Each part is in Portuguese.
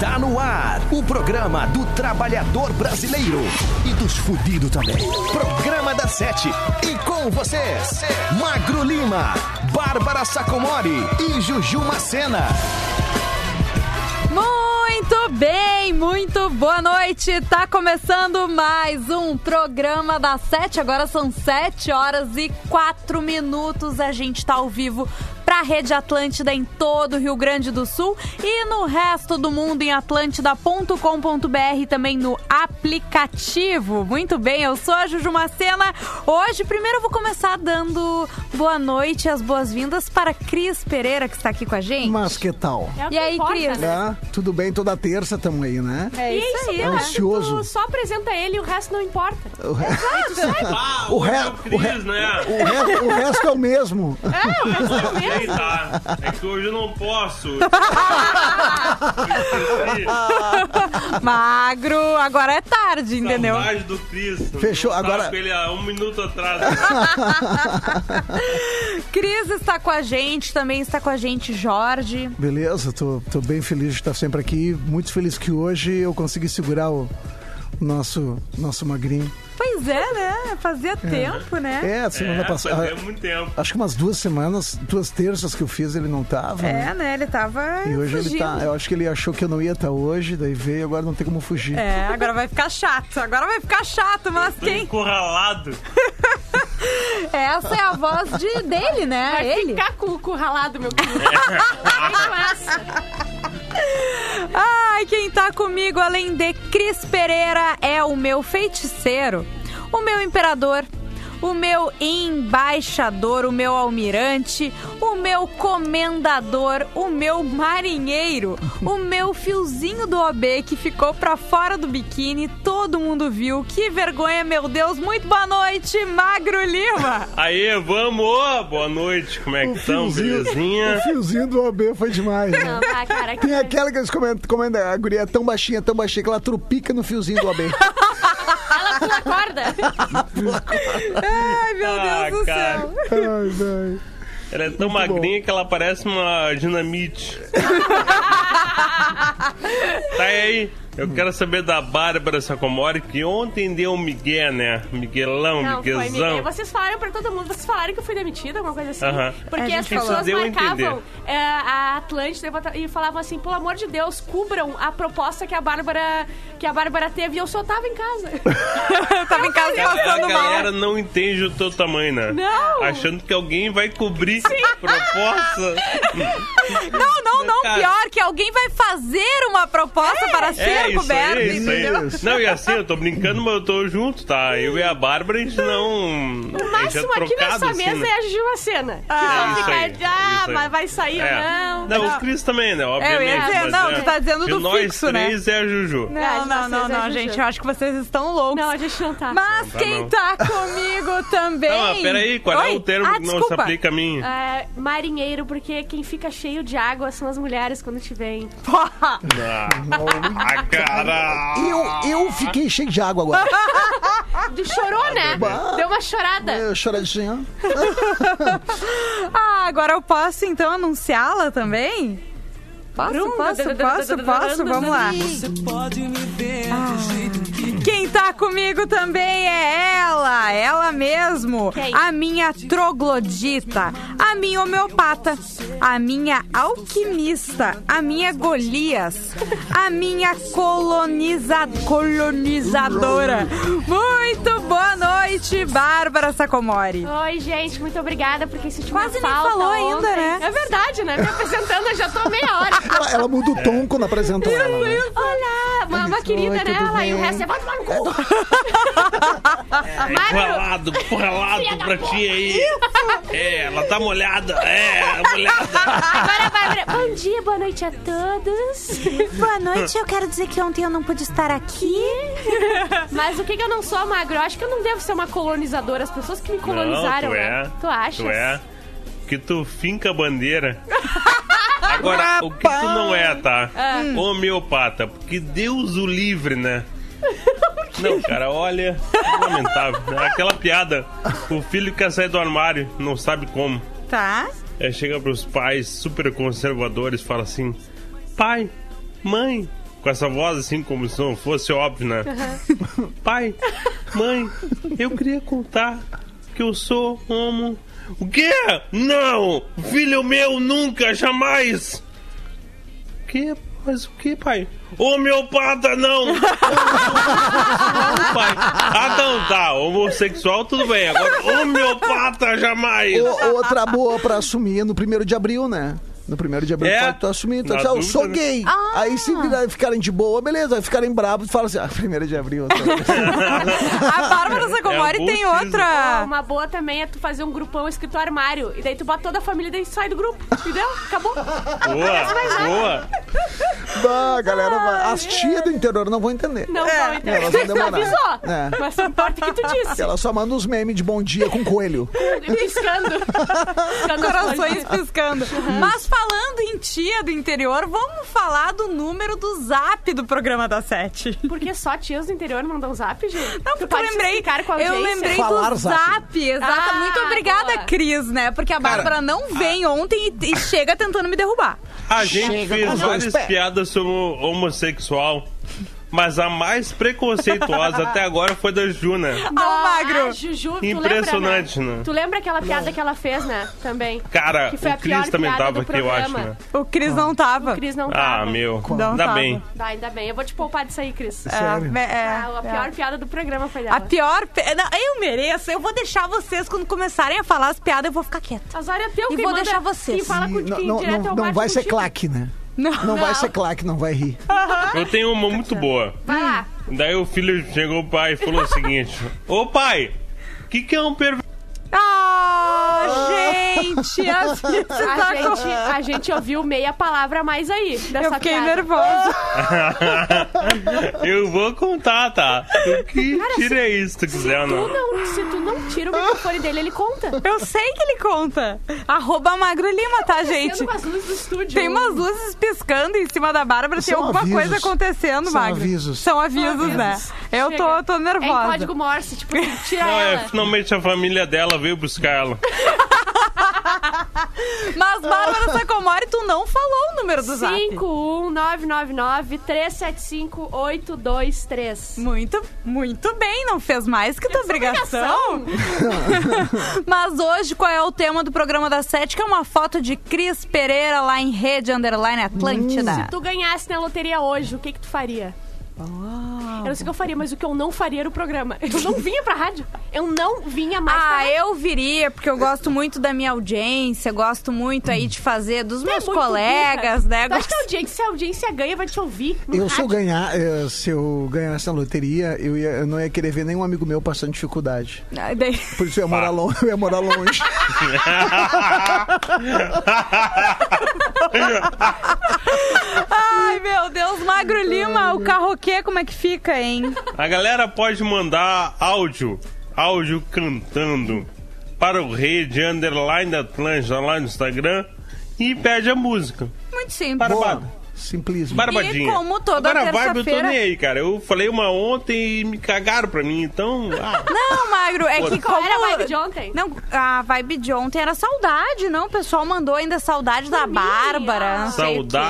Está no ar o programa do trabalhador brasileiro e dos fudidos também. Programa da Sete. E com vocês, Magro Lima, Bárbara Sacomori e Juju Macena. Muito bem, muito boa noite. Tá começando mais um programa da Sete. Agora são sete horas e quatro minutos. A gente tá ao vivo para a Rede Atlântida em todo o Rio Grande do Sul e no resto do mundo em atlântida.com.br também no aplicativo. Muito bem, eu sou a Juju Macena. Hoje, primeiro eu vou começar dando boa noite e as boas-vindas para Cris Pereira, que está aqui com a gente. Mas que tal? É e aí, importa, Cris? Né? tudo bem, toda terça estamos aí, né? É isso, isso aí. Ansioso. Tu só apresenta ele e o resto não importa. O, re... ah, o, o, re... o, re... né? o, re... o resto é o mesmo. É, o resto é o mesmo tá? É que hoje eu não posso. Magro, agora é tarde, entendeu? Saudade do Cris. Fechou, agora... Ele há um minuto atrás. Cris está com a gente, também está com a gente Jorge. Beleza, tô, tô bem feliz de estar sempre aqui. Muito feliz que hoje eu consegui segurar o nosso, nosso magrinho. Pois é, né? Fazia é. tempo, né? É, semana é, passada. Fazia muito tempo. Acho que umas duas semanas, duas terças que eu fiz, ele não tava. É, né? né? Ele tava. E hoje fugindo. ele tá. Eu acho que ele achou que eu não ia estar hoje, daí veio, agora não tem como fugir. É, agora vai ficar chato. Agora vai ficar chato, mas quem. Encurralado. Essa é a voz de, dele, né? Vai ele. ficar com o ralado, meu querido. Ai, quem tá comigo além de Cris Pereira é o meu feiticeiro, o meu imperador, o meu embaixador, o meu almirante, o meu comendador, o meu marinheiro, o meu fiozinho do OB que ficou pra fora do biquíni, todo mundo viu. Que vergonha, meu Deus. Muito boa noite, Magro Lima. Aí, vamos! Boa noite, como é que estão? Belezinha? O fiozinho do OB foi demais, né? Não, tá, cara. Tem aquela que eles comentam, comentam, a guria é tão baixinha, tão baixinha, que ela trupica no fiozinho do OB. pula corda. Ai, meu Ah, Deus do cara. céu. Ai, vai. Ela é tão Muito magrinha que ela parece uma dinamite. tá aí. Eu quero saber da Bárbara Sacomori, que ontem deu um migué, né? Miguelão, Não, foi miguezão. Vocês falaram pra todo mundo, vocês falaram que eu fui demitida, alguma coisa assim. Aham. Porque A as pessoas a marcavam é, a Atlântida e falavam assim, pelo amor de Deus, cubram a proposta que a Bárbara, que a Bárbara teve e eu só tava em casa. Eu tava em casa A, a passando galera mal. não entende o teu tamanho, né? Não. Achando que alguém vai cobrir proposta. Não, não, não. Cara. Pior que alguém vai fazer uma proposta para ser É, isso coberta, aí, isso entendeu? Isso. Não, e assim, eu tô brincando, mas eu tô junto, tá? Eu e a Bárbara, a gente não. O máximo aqui nessa mesa né? é a Juju Macena. Ah, ficar aí, ah, mas vai sair É. ou não. Não, Não. o Cris também, né? Obviamente. mas não, é, tu tá dizendo do nós fixo, né? três é a Juju. Não, É, não, de não, é não, gente. Eu acho que vocês estão loucos. Não, a gente não tá. Mas Não tá, quem não. tá comigo também. Não, mas peraí, qual é o termo ah, que não se aplica a mim? É, marinheiro, porque quem fica cheio de água são as mulheres quando te veem. Ah, ah, cara! Eu, eu fiquei cheio de água agora. Tu chorou, né? Bah. Deu uma chorada. Eu choradinha. Ah, agora eu posso então anunciá-la também? Posso, posso, posso, posso? Vamos lá. Quem tá comigo também é ela, ela mesmo. Quem? A minha troglodita, a minha homeopata, a minha alquimista, a minha Golias, a minha coloniza... colonizadora. Muito boa noite, Bárbara Sacomori. Oi, gente, muito obrigada por quem sentiu Quase nem falou ontem. ainda, né? É verdade, né? Me apresentando, eu já tô meia hora. Ela, ela muda o tom quando apresentou ela. né? Olá, uma, uma Oi, querida, né? tudo Ela, e o resto é no cu. Empurralado, empurralado pra ti aí. É, ela tá molhada. É, molhada. Agora, Bárbara, bom dia, boa noite a todos. Boa noite, eu quero dizer que ontem eu não pude estar aqui. Mas o que que eu não sou, Magro? Eu acho que eu não devo ser uma colonizadora. As pessoas que me colonizaram, Não, tu é. né? Tu achas? Tu é. Que tu finca a bandeira. Agora, o que tu não é, tá? Homeopata. Porque Deus o livre, né? Não, cara, olha. Lamentável. É Aquela piada. O filho quer sair do armário, não sabe como. Tá? Aí chega pros pais super conservadores fala assim: Pai, mãe, com essa voz assim, como se não fosse óbvio, né? Pai, mãe, eu queria contar que eu sou homo. O quê? Não! Filho meu, nunca, jamais! O quê? Mas o que, pai? Homeopata, não! pai. Ah, não, tá. Homossexual, tudo bem. Agora, homeopata, jamais! O- outra boa pra assumir no primeiro de abril, né? No primeiro de abril É, pode tu assumir. Tu na diz, ah, eu dúvida, sou né? gay. Ah. Aí se virar- ficarem de boa, beleza. Aí ficarem bravos, fala assim, ah, primeiro de abril. tá. A Bárbara Sacomori É tem outra. Uma boa também é tu fazer um grupão escrito armário. E daí tu bota toda a família e daí sai do grupo. Entendeu? Acabou. Boa, boa. Bah, a galera vai. As tias do interior não vão entender. Não É. vão entender. Elas vão Tu demorar. avisou. É. Mas não importa o que tu disse. Ela só manda uns memes de bom dia com coelho. Piscando. Piscando as Corações piscando. Mas falando em tia do interior, vamos falar do número do zap do programa da Sete. Porque só tias do interior mandam zap, gente? Não, porque eu lembrei, a eu lembrei Falar do zap. zap. Exata. Ah, Muito obrigada, boa. Cris, né? Porque a Bárbara não vem ontem e, e chega tentando me derrubar. A gente Chega fez várias piadas sobre o homossexual, mas a mais preconceituosa até agora foi da Juna. Ao magro. Ah, Juju, tu Impressionante, lembra, né? Tu lembra aquela piada que ela fez, né? Também. Cara, Que foi a o Cris também tava do aqui, eu acho, né? O Cris não tava. O Cris não Ah, tava. meu. Não Ainda tava. bem. Tá, ainda bem. Eu vou te poupar disso aí, Cris. Sério? É, é, Ah, a é. pior piada do programa foi dela. A pior. Não, eu mereço. Eu vou deixar vocês, quando começarem a falar as piadas, eu vou ficar quieta. Azar é teu, E quem vou manda- deixar vocês. Quem fala com E não, quem não, direto é não, o não vai ser contigo. claque, né? Não. Não vai ser claque, não vai rir. Eu tenho uma muito boa. Vai lá. Daí o filho chegou pro pai e falou o seguinte: Ô pai, o que, que é um perverso? Ah, gente! A, A gente, a gente ouviu meia palavra a mais aí dessa eu fiquei piada. nervosa. Eu vou contar, tá? Tu que tira isso se tu quiser, Tu não. não, se tu não tira o microfone dele, ele conta. Eu sei que ele conta. Arroba Magro Lima, tá, gente? Tendo umas luzes do estúdio. Tem umas luzes piscando em cima da Bárbara, tem São alguma avisos. coisa acontecendo, São Magro. avisos. São avisos, Avisos. né? Eu tô, tô É em nervosa. código Morse, tipo, tira Não, é, ela. finalmente a família dela veio buscar ela. Mas, Bárbara Sacomori, tu não falou o número do zap. 51999-375-823. Muito, muito bem, não fez mais que tua obrigação. Mas hoje, qual é o tema do programa da Sete? Que é uma foto de Cris Pereira lá em Rede Underline Atlântida. Se tu ganhasse na loteria hoje, o que que tu faria? Eu não sei o que eu faria, mas o que eu não faria era o programa. Eu não vinha pra rádio. Eu não vinha mais pra Ah, rádio. eu viria, porque eu gosto muito da minha audiência, gosto muito aí de fazer dos Tu é meus muito colegas, burra. né? Tu acha que a audiência, se a audiência ganha, vai te ouvir no Eu, se eu rádio? ganhar, eh, se eu ganhar essa loteria, eu, ia- eu não ia querer ver nenhum amigo meu passando dificuldade. Ah, daí- Por isso eu ia morar longe. Eu ia morar longe. Ai, meu Deus, Magro Lima, o carroquê, como é que fica, hein? A galera pode mandar áudio, áudio cantando para o Rede Underline Atlântida lá no Instagram e pede a música. Muito simples. Simplismo. Barbadinha. E como toda Agora a vibe eu tô terça-feira- nem aí, cara. Eu falei uma ontem e me cagaram pra mim, então... ah, Não, Magro, é que como... Qual era a vibe de ontem? Não, a vibe de ontem era saudade, não? O pessoal mandou ainda saudade da. Bárbara.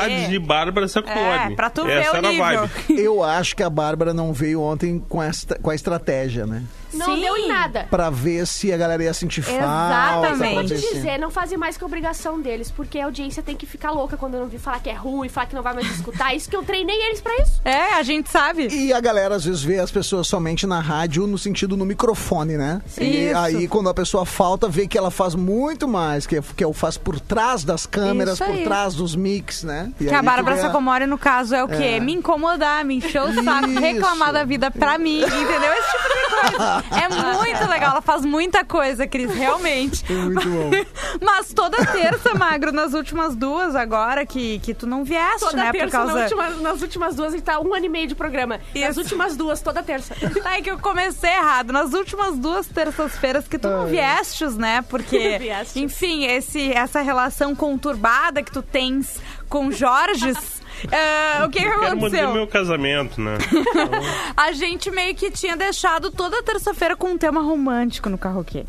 quê. de Bárbara Sacomori. É, pra tu Essa ver o nível. vibe. Eu acho que a Bárbara não veio ontem com, esta, com a estratégia, né? Não Sim. deu em nada. Pra ver se a galera ia sentir falta. Exatamente. pra Eu vou te dizer, não fazem mais que obrigação deles, porque a audiência tem que ficar louca quando eu não vi falar que é ruim, falar que não vai mais escutar. Isso que eu treinei eles pra isso. É, a gente sabe. E a galera às vezes vê as pessoas somente na rádio, no sentido no microfone, né? E Isso. aí, quando a pessoa falta, vê que ela faz muito mais, que, que eu faço por trás das câmeras, por trás dos mix, né? E Que aí a Bárbara tu vê Sacomori, no caso, é o quê? É. Me incomodar, me encher o saco, reclamar da vida pra mim, entendeu? Esse tipo de coisa. É muito legal, ela faz muita coisa, Cris, realmente. Muito bom. Mas toda terça, Magro, nas últimas duas agora, que, que tu não vieste, Toda né? terça, por causa... na última- nas últimas duas, a gente tá um ano e meio de programa. Nas Isso. últimas duas, toda terça. Tá, é que eu comecei errado. Nas últimas duas terças-feiras que tu não viestes, né? Porque, Viestes. enfim, esse, essa relação conturbada que tu tens com Jorges. Ah, o que, que Quero manter aconteceu? meu casamento, né? A gente meio que tinha deixado toda terça-feira com um tema romântico no carroquê.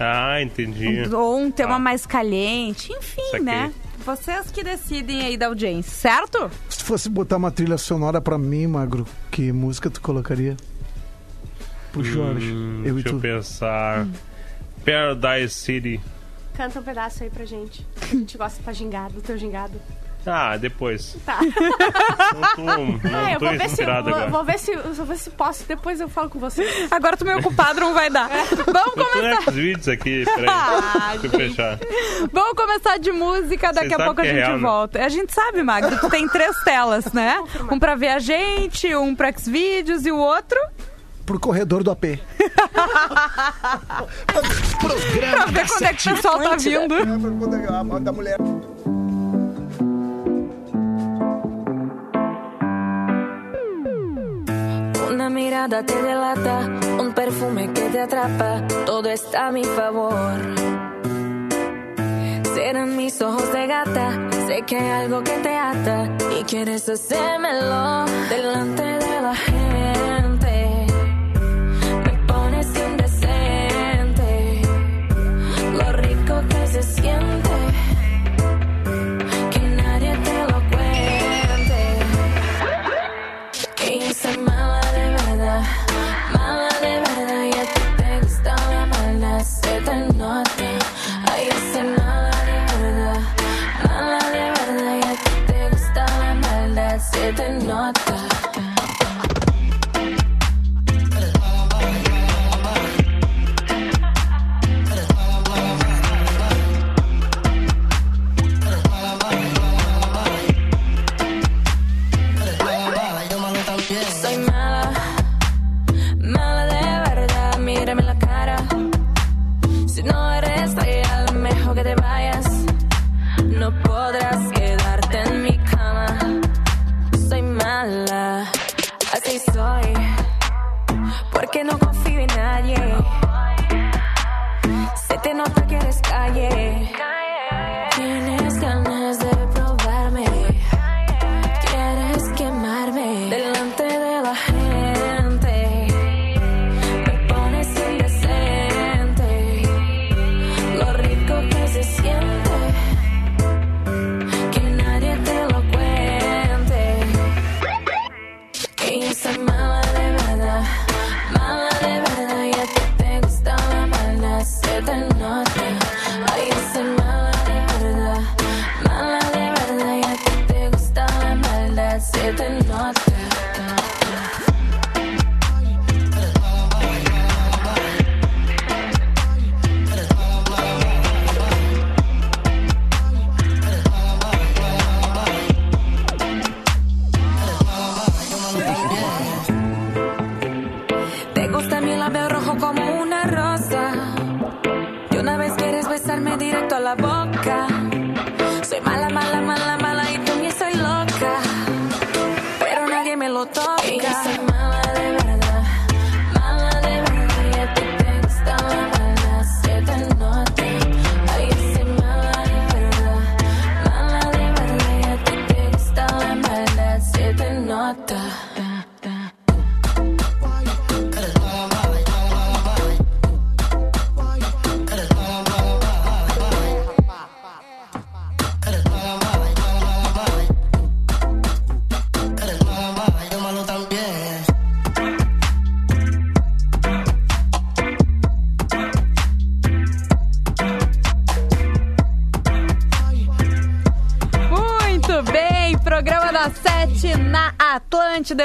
Ah, entendi. Ou um tema Ah. mais caliente. Enfim, né? Vocês que decidem aí da audiência, certo? Se fosse botar uma trilha sonora pra mim, Magro, que música tu colocaria? Pro Jorge, Hum, eu e deixa eu pensar. Paradise City. Canta um pedaço aí pra gente. A gente gosta pra gingado, do teu gingado. Ah, depois. Tá. Não tô, não ah, eu tô vou ver, se, vou, agora. vou ver se eu vou ver se posso, depois eu falo com você. Agora tô meio ocupado, não vai dar. Vamos Eu começar. nos vídeos aqui, peraí. Ah, Deixa eu fechar. Vamos começar de música, daqui a pouco a é gente real, né? volta. A gente sabe, Magro, tu tem três telas, né? Um pra ver a gente, um pra Xvideos e o outro Pro corredor do AP. Programa pra ver quando é que o pessoal tá vindo. Da mulher. Una mirada te delata, un perfume que te atrapa, todo está a mi favor. Serán mis ojos de gata, sé que hay algo que te ata y quieres hacérmelo delante de la gente. Nota. Ay, soy mala de verdad, mala de verdad y a ti te gusta la maldad, se te.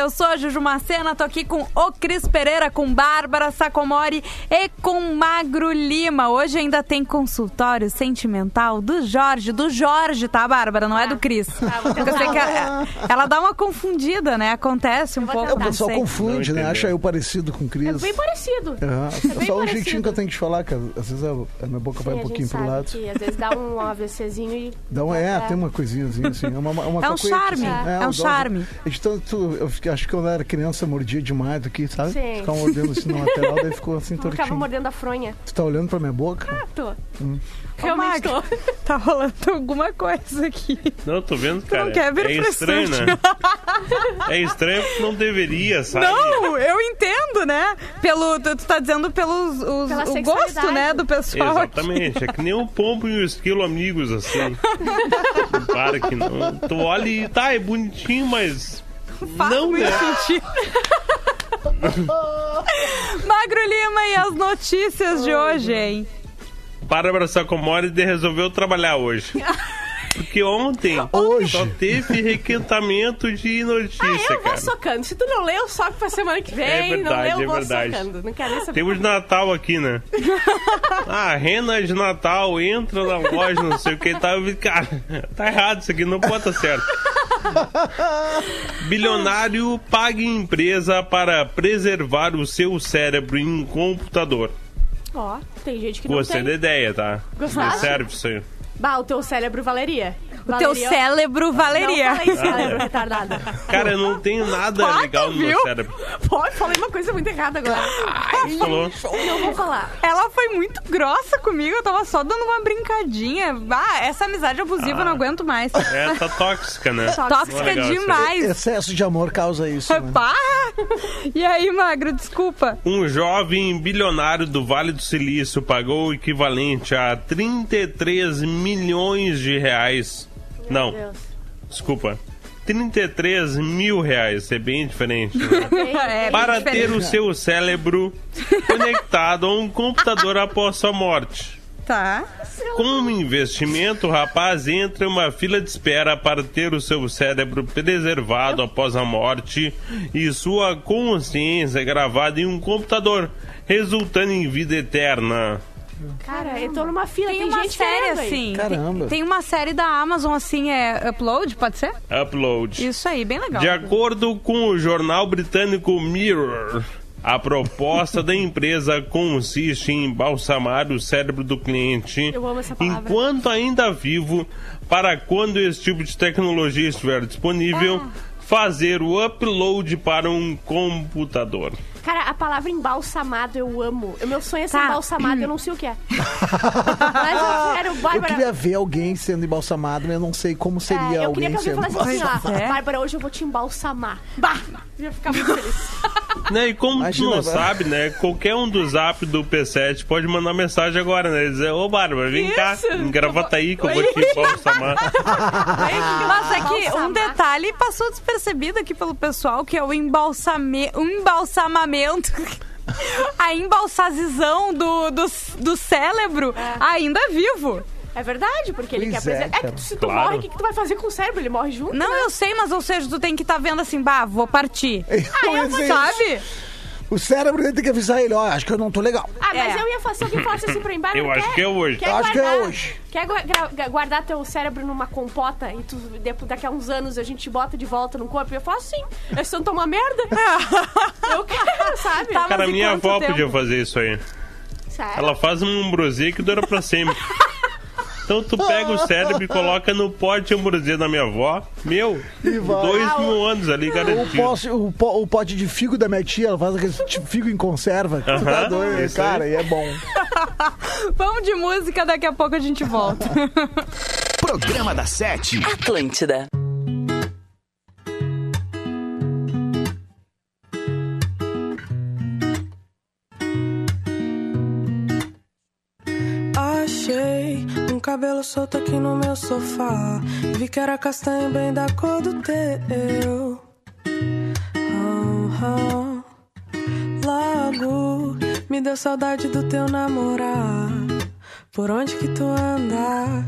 Eu sou Juju Macena, tô aqui com o Cris Pereira, com Bárbara Sacomori e com Magro Lima. Hoje ainda tem consultório sentimental do Jorge, do Jorge, tá, Bárbara? Não é do Cris. vou Porque eu sei que ela, ela dá uma confundida, né? Acontece um pouco. É, o pessoal confunde, né? Acha eu parecido com o É Cris. bem parecido. Aham. bem Só o parecido. jeitinho que eu tenho de falar, que às vezes a, minha boca vai Sim, um a pouquinho pro lado. que às vezes dá um AVCzinho e... Dá um, é, tem uma coisinha assim, assim. É, uma, uma É um coisa- charme, é um dá charme. Então, tu, eu acho que eu era criança, mordia demais aqui, sabe? Sim. Ficava mordendo assim na lateral, daí ficou assim Ficava tortinho. mordendo a fronha. Tu tá olhando pra minha boca? Ah, tô. Ô, Realmente tô. Tá rolando alguma coisa aqui. Não, tô vendo, cara. não quer vir é estranho, né? É estranho porque não deveria, sabe? Não, eu entendo, né? Pelo, tu, tu tá dizendo pelos os- o gosto, né, do pessoal. aqui. Exatamente, é que nem o pombo e o esquilo amigos, assim. Para que não. Tu olha ele tá, é bonitinho, mas. Faz não, muito né? sentido. Magro Lima e as notícias de hoje, hein? Bárbara Sacomori resolveu trabalhar hoje. Porque ontem Hoje. só teve requentamento de notícia, Ah, eu vou cara. socando. Se tu não lê, eu soco pra semana que vem. É não verdade, lê, eu é vou verdade. socando. Não quero nem saber. Temos Natal aqui, né? Ah, rena de Natal, entra na loja, não sei o que tá. Cara, tá errado isso aqui, não pode estar certo. Bilionário paga empresa para preservar o seu cérebro em computador. Ó, tem gente que não Gostei tem. da ideia, tá? Gostaste? Me serve isso aí. Bah, o teu cérebro valeria. O teu cérebro valeria. Não falei cérebro retardada. Cara, eu não tenho nada Ah, legal no meu viu? cérebro. Pode, falei uma coisa muito errada agora. Ai, falou. Não vou falar. Ela foi muito grossa comigo, eu tava só dando uma brincadinha. Ah, essa amizade abusiva eu não aguento mais. É, tá tóxica, né? Tóxica aí. demais. Excesso de amor causa isso. Né? Pá! E aí, Magro, desculpa. Um jovem bilionário do Vale do Silício pagou o equivalente a 33 milhões de reais. Não, Deus. desculpa. 33 mil reais, é bem diferente. né? É, Para bem ter diferente. o seu cérebro conectado a um computador após sua morte. Tá. Como investimento, o rapaz entra em uma fila de espera para ter o seu cérebro preservado após a morte e sua consciência gravada em um computador, resultando em vida eterna. Cara, eu tô numa fila, Tem tem, uma gente série assim. Caramba. Tem, tem uma série da Amazon assim, é Upload, pode ser? Upload. Isso aí, bem legal. De acordo com o jornal britânico Mirror, a proposta da empresa consiste em embalsamar o cérebro do cliente Eu amo essa palavra. enquanto ainda vivo, para quando esse tipo de tecnologia estiver disponível, Ah. fazer o upload para um computador. Cara, a palavra embalsamado eu amo. O meu sonho é ser Tá. embalsamado, eu não sei o que é. Mas eu quero, Eu Bárbara. queria ver alguém sendo embalsamado, mas eu não sei como seria É, eu queria alguém que alguém sendo falasse assim, ó, É? Bárbara, hoje eu vou te embalsamar. Bah! Eu ia ficar muito feliz. Né, e como Imagina, tu não vai. sabe, né? Qualquer um do zap do P7 pode mandar mensagem agora, né? Dizer, ô Bárbara, vem cá, Isso. em Gravataí que eu vou te embalsamar. Mas é que um Embalsamar. detalhe passou despercebido aqui pelo pessoal, que é o embalsame... o embalsamamento. A embalsazizão do, do, do cérebro ainda vivo. É verdade, porque ele Pois quer é, preservar. É, cara. que se tu Claro. morre, o que, que tu vai fazer com o cérebro? Ele morre junto? Não, né? eu sei, mas ou seja, tu tem que estar tá vendo assim, bah, vou partir. Eu dizer isso. Sabe? O cérebro ele tem que avisar ele, ó, acho que eu não tô legal. Ah, mas É. eu ia fazer se alguém falasse assim pra mim, Bárbara, Eu acho quer- que é hoje. Quer Eu acho que é guardar- hoje. Quer guardar teu cérebro numa compota e tu, depois, daqui a uns anos a gente bota de volta no corpo? Eu falo assim, é só tomar merda. eu quero, sabe? Tá, Cara, minha quanto avó tempo? podia fazer isso aí. Sério? Ela faz um ambrosia que dura pra sempre. Então tu pega o cérebro e coloca no pote de ambrosia da minha avó. Meu, E vai. dois mil anos ali O, garantido. pote, o, po- o pote de figo da minha tia, ela faz aquele tipo figo em conserva. Tu tá Aham, doido, isso aí. cara, e é bom. Vamos de música, daqui a pouco a gente volta. Programa da Sete. Atlântida. Cabelo solto aqui no meu sofá. Vi que era castanho bem da cor do teu. Ah. Logo me deu saudade do teu namorar. Por onde que tu anda?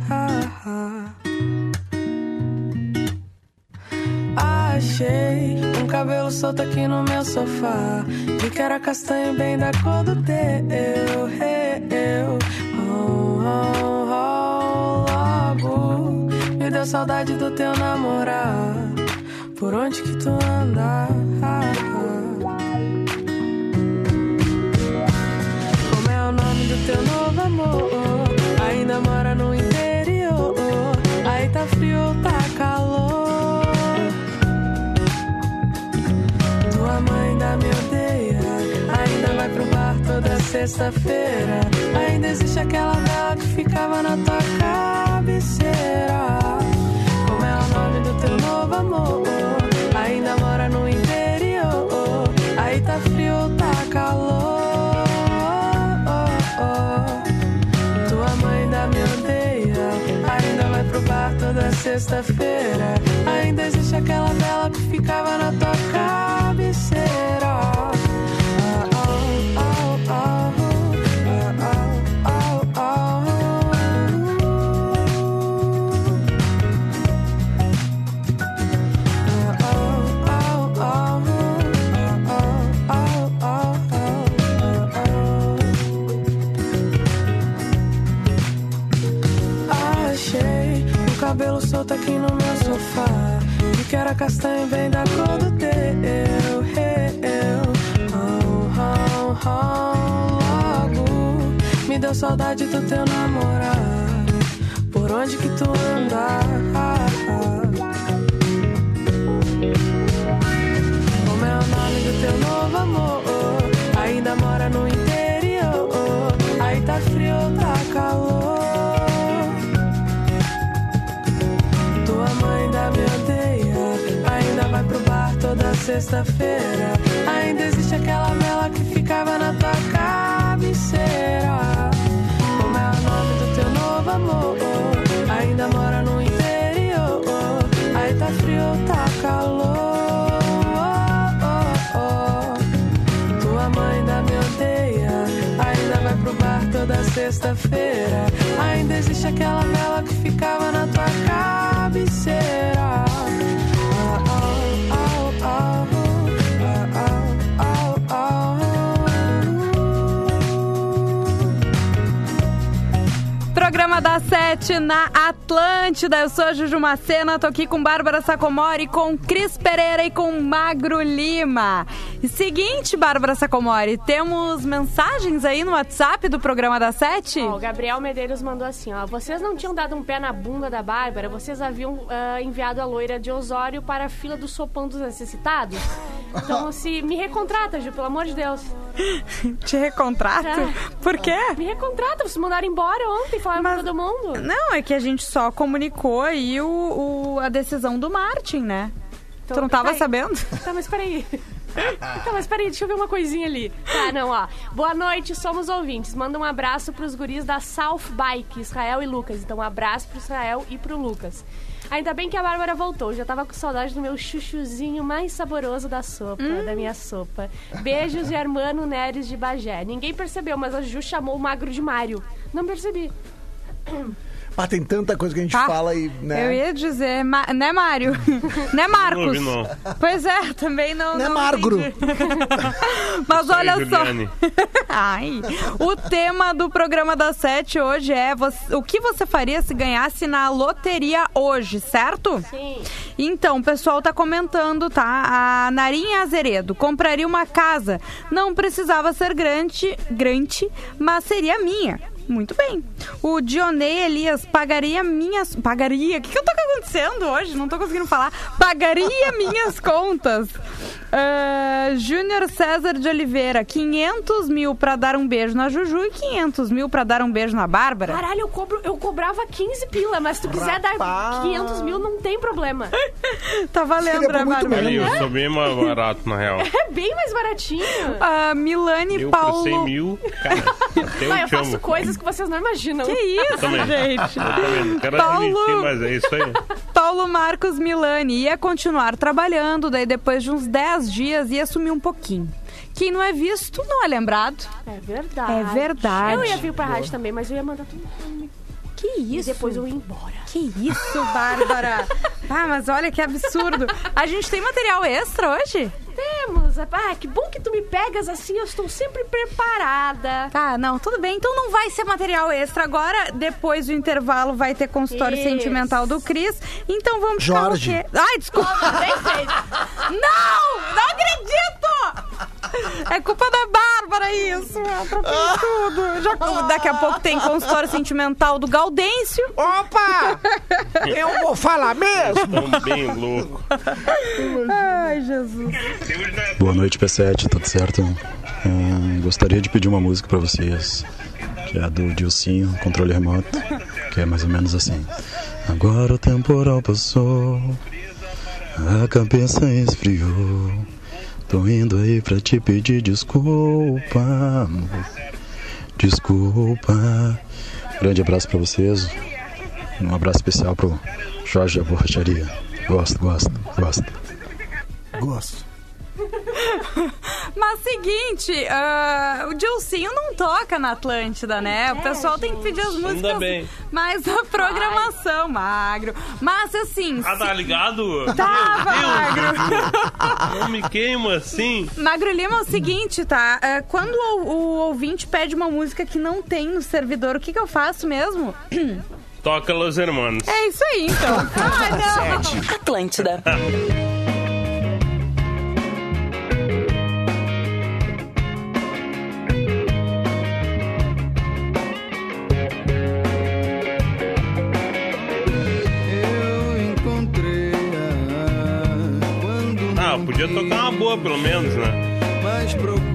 Achei um cabelo solto aqui no meu sofá. Vi que era castanho bem da cor do teu. Eu, oh, oh, oh, deu saudade do teu namorar. Por onde que tu anda? Como é o nome do teu novo amor? Ainda mora no interior. Aí tá frio tá calor? Tua mãe ainda me odeia. Ainda vai pro bar toda sexta-feira. Ainda existe aquela vela que ficava na tua cabeceira. Sexta-feira. Ainda existe aquela vela que ficava na tua cabeceira. Era castanho bem da cor do teu. Eu, oh, oh, oh, logo me deu saudade do teu namorado. Por onde que tu anda? Como é o nome do teu novo amor? Sexta-feira. Ainda existe aquela vela que ficava na tua cabeceira. Como é o nome do teu novo amor? Ainda mora no interior. Aí tá frio, tá calor. Tua mãe ainda me odeia. Ainda vai pro bar toda sexta-feira. Ainda existe aquela vela 17 na Atlântida. Eu sou a Juju Macena, tô aqui com Bárbara Sacomori, com Cris Pereira e com Magro Lima. E seguinte, Bárbara Sacomori, temos mensagens aí no WhatsApp do Programa da Sete? Ó, o Gabriel Medeiros mandou assim, ó. Vocês não tinham dado um pé na bunda da Bárbara? Vocês haviam ah, enviado a loira de Osório para a fila do sopão dos necessitados? Então, se me recontrata, Ju, pelo amor de Deus. Te recontrato? Tá. Por quê? Me recontrata, vocês mandaram embora ontem, falaram Mas- pra todo mundo. Não, é que a gente só comunicou aí o, o- a decisão do Martin, né? Então, tu não tava peraí. sabendo? Tá, mas peraí. Tá, mas peraí, deixa eu ver uma coisinha ali. Tá, não, ó. Boa noite, somos ouvintes. Manda um abraço pros guris da South Bike, Israel e Lucas. Então, um abraço pro Israel e pro Lucas. Ainda bem que a Bárbara voltou. Já tava com saudade do meu chuchuzinho mais saboroso da sopa, da minha sopa. Beijos de Armano Neres de Bagé. Ninguém percebeu, mas a Ju chamou o magro de Mário. Não percebi. Pá, tem tanta coisa que a gente Tá. fala e, né? Eu ia dizer, ma- né, Mário? né, Marcos? Não ouvi, não. Pois é, também não. Né, não Margro? Mas Isso aí, olha só. Juliane. Ai, o tema do programa da Sete hoje é você- o que você faria se ganhasse na loteria hoje, certo? Sim. Então, o pessoal tá comentando, tá? A Narinha Azeredo compraria uma casa. Não precisava ser grande, grande, mas seria minha. Muito bem. O Dionei Elias pagaria minhas. Pagaria? O que, que eu tô acontecendo hoje? Não tô conseguindo falar. Pagaria minhas contas. Ah, Júnior César de Oliveira, 500 mil pra dar um beijo na Juju e 500 mil pra dar um beijo na Bárbara. Caralho, eu, cobro, eu cobrava 15 pila, mas se tu quiser dar Rapaz. 500 mil, não tem problema. Tá valendo, né, Bárbara? Ali, eu sou bem mais barato, na real. É bem mais baratinho. A Milane Eu Paulo. 100 mil, cara, Vai, eu eu faço amo. coisas que vocês não imaginam. Que isso, Também. gente? Eu também Paulo. admitir, mas é isso aí. Paulo Marcos Milani ia continuar trabalhando, daí depois de uns 10 dias ia sumir um pouquinho. Quem não é visto não é lembrado. É verdade. É verdade. Eu ia vir pra rádio também, mas eu ia mandar tudo. Que E isso? depois eu ia embora. Que isso, Bárbara? ah, mas olha que absurdo. A gente tem material extra hoje? Temos. Ah, que bom que tu me pegas assim, eu estou sempre preparada. Tá, não, tudo bem. Então não vai ser material extra. Agora, depois do intervalo, vai ter consultório Isso. sentimental do Cris. Então vamos Jorge. ficar o quê? Ai, desculpa. Bem feito. Não! Não acredito! É culpa da Bárbara isso. Atrapalhou tudo. Já, daqui a pouco tem consultório sentimental do Gaudêncio. Opa! Eu vou falar mesmo! Bem louco. Ai, Jesus. Boa noite, P7, tudo certo? Ah, gostaria de pedir uma música pra vocês, que é a do Dilcinho, controle remoto, que é mais ou menos assim. Agora o temporal passou, a cabeça esfriou. Tô indo aí pra te pedir desculpa. Desculpa. Grande abraço pra vocês. Um abraço especial pro Jorge da Borracharia. Gosto, gosto, gosto. Gosto. Mas seguinte, ah, o Dilcinho não toca na Atlântida, né? O pessoal tem que pedir as músicas bem. mais a programação, magro. Mas assim. Ah, tá ligado? Tava, Meu magro. Não me queima assim. Magro Lima é o seguinte, tá? É, quando o, o ouvinte pede uma música que não tem no servidor, o que, que eu faço mesmo? Toca Los Hermanos. É isso aí, então. Ah, não. Sete. Atlântida. podia tocar uma boa pelo menos, né? mais procurar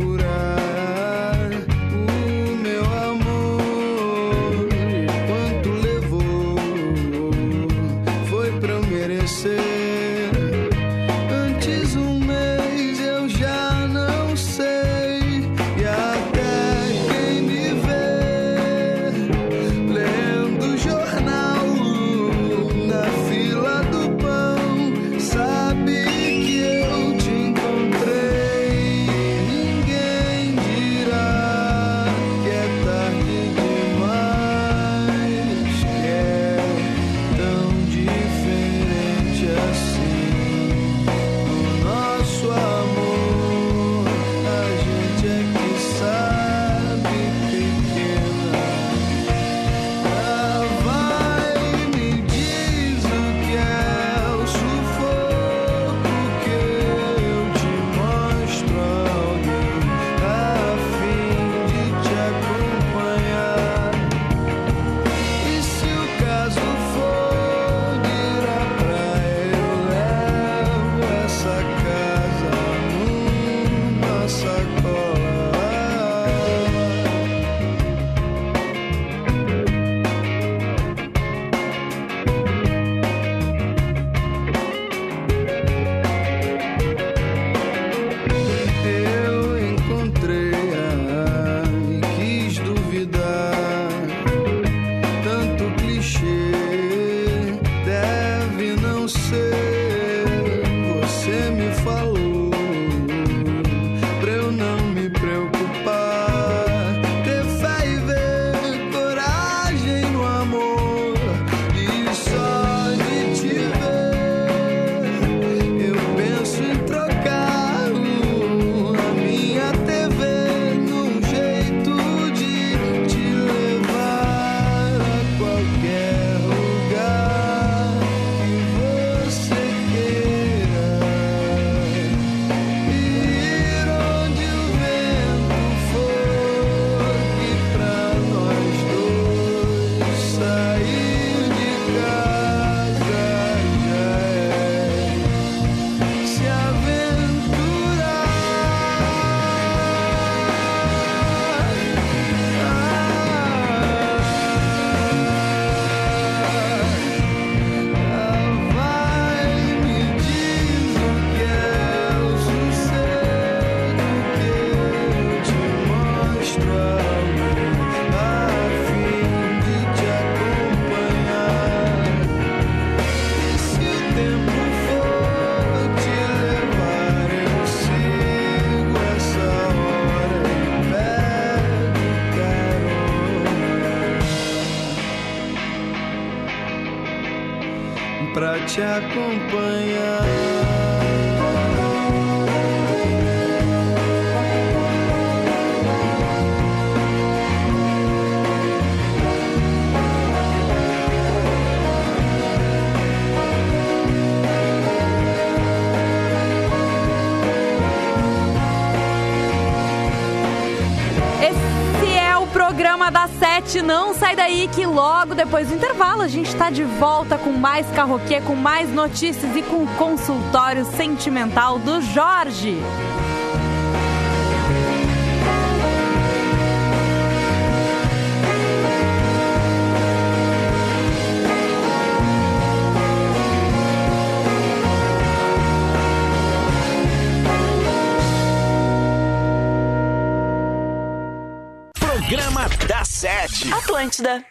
programa da Sete. Não sai daí que logo depois do intervalo a gente tá de volta com mais carroquê, com mais notícias e com o consultório sentimental do Jorge. Programa da Sete. Atlântida.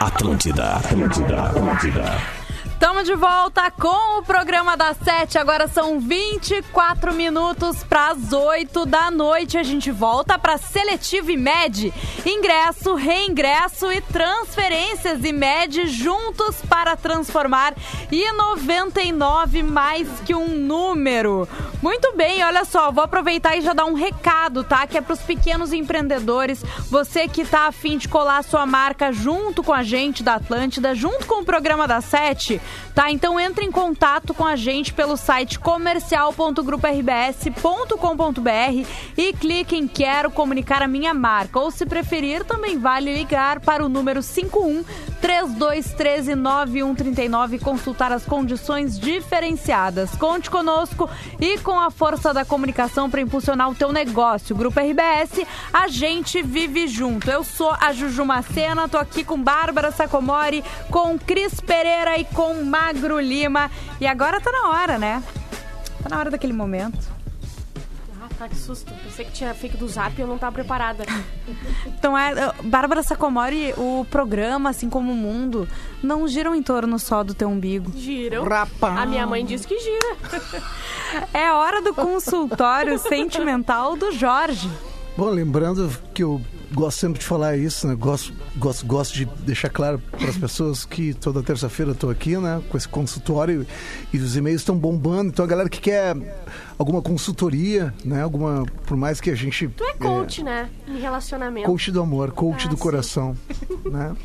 Atlântida, Atlântida, Atlântida. Estamos de volta com o programa das 7. Agora são 24 minutos para as 8 da noite. A gente volta para Seletivo e Med. Ingresso, reingresso e transferências e Med juntos para transformar. E 99 mais que um número. Muito bem, olha só, vou aproveitar e já dar um recado, tá? Que é para os pequenos empreendedores. Você que tá afim de colar sua marca junto com a gente da Atlântida, junto com o programa da 7 tá? Então entre em contato com a gente pelo site comercial.grupo-rbs.com.br e clique em Quero comunicar a minha marca. Ou se preferir, também vale ligar para o número 51 3213 9139 e consultar as condições diferenciadas. Conte conosco e com a força da comunicação para impulsionar o teu negócio. Grupo RBS, a gente vive junto. Eu sou a Juju Macena, tô aqui com Bárbara Sacomori, com Cris Pereira e com Magro Lima. E agora tá na hora, né? Tá na hora daquele momento. Ah, tá, que susto. Pensei que tinha fake do zap e eu não tava preparada. Então é, Bárbara Sacomori, o programa, assim como o mundo, não giram em torno só do teu umbigo. Giram. Rapaz. A minha mãe disse que gira. É hora do consultório sentimental do Jorge. Bom, lembrando que eu gosto sempre de falar isso, né? Gosto, gosto, gosto de deixar claro para as pessoas que toda terça-feira eu tô aqui, né? Com esse consultório e os e-mails estão bombando. Então a galera que quer alguma consultoria, né? Alguma, por mais que a gente Tu é coach, né? Em relacionamento. Coach do amor, coach Ah, do sim. coração, né?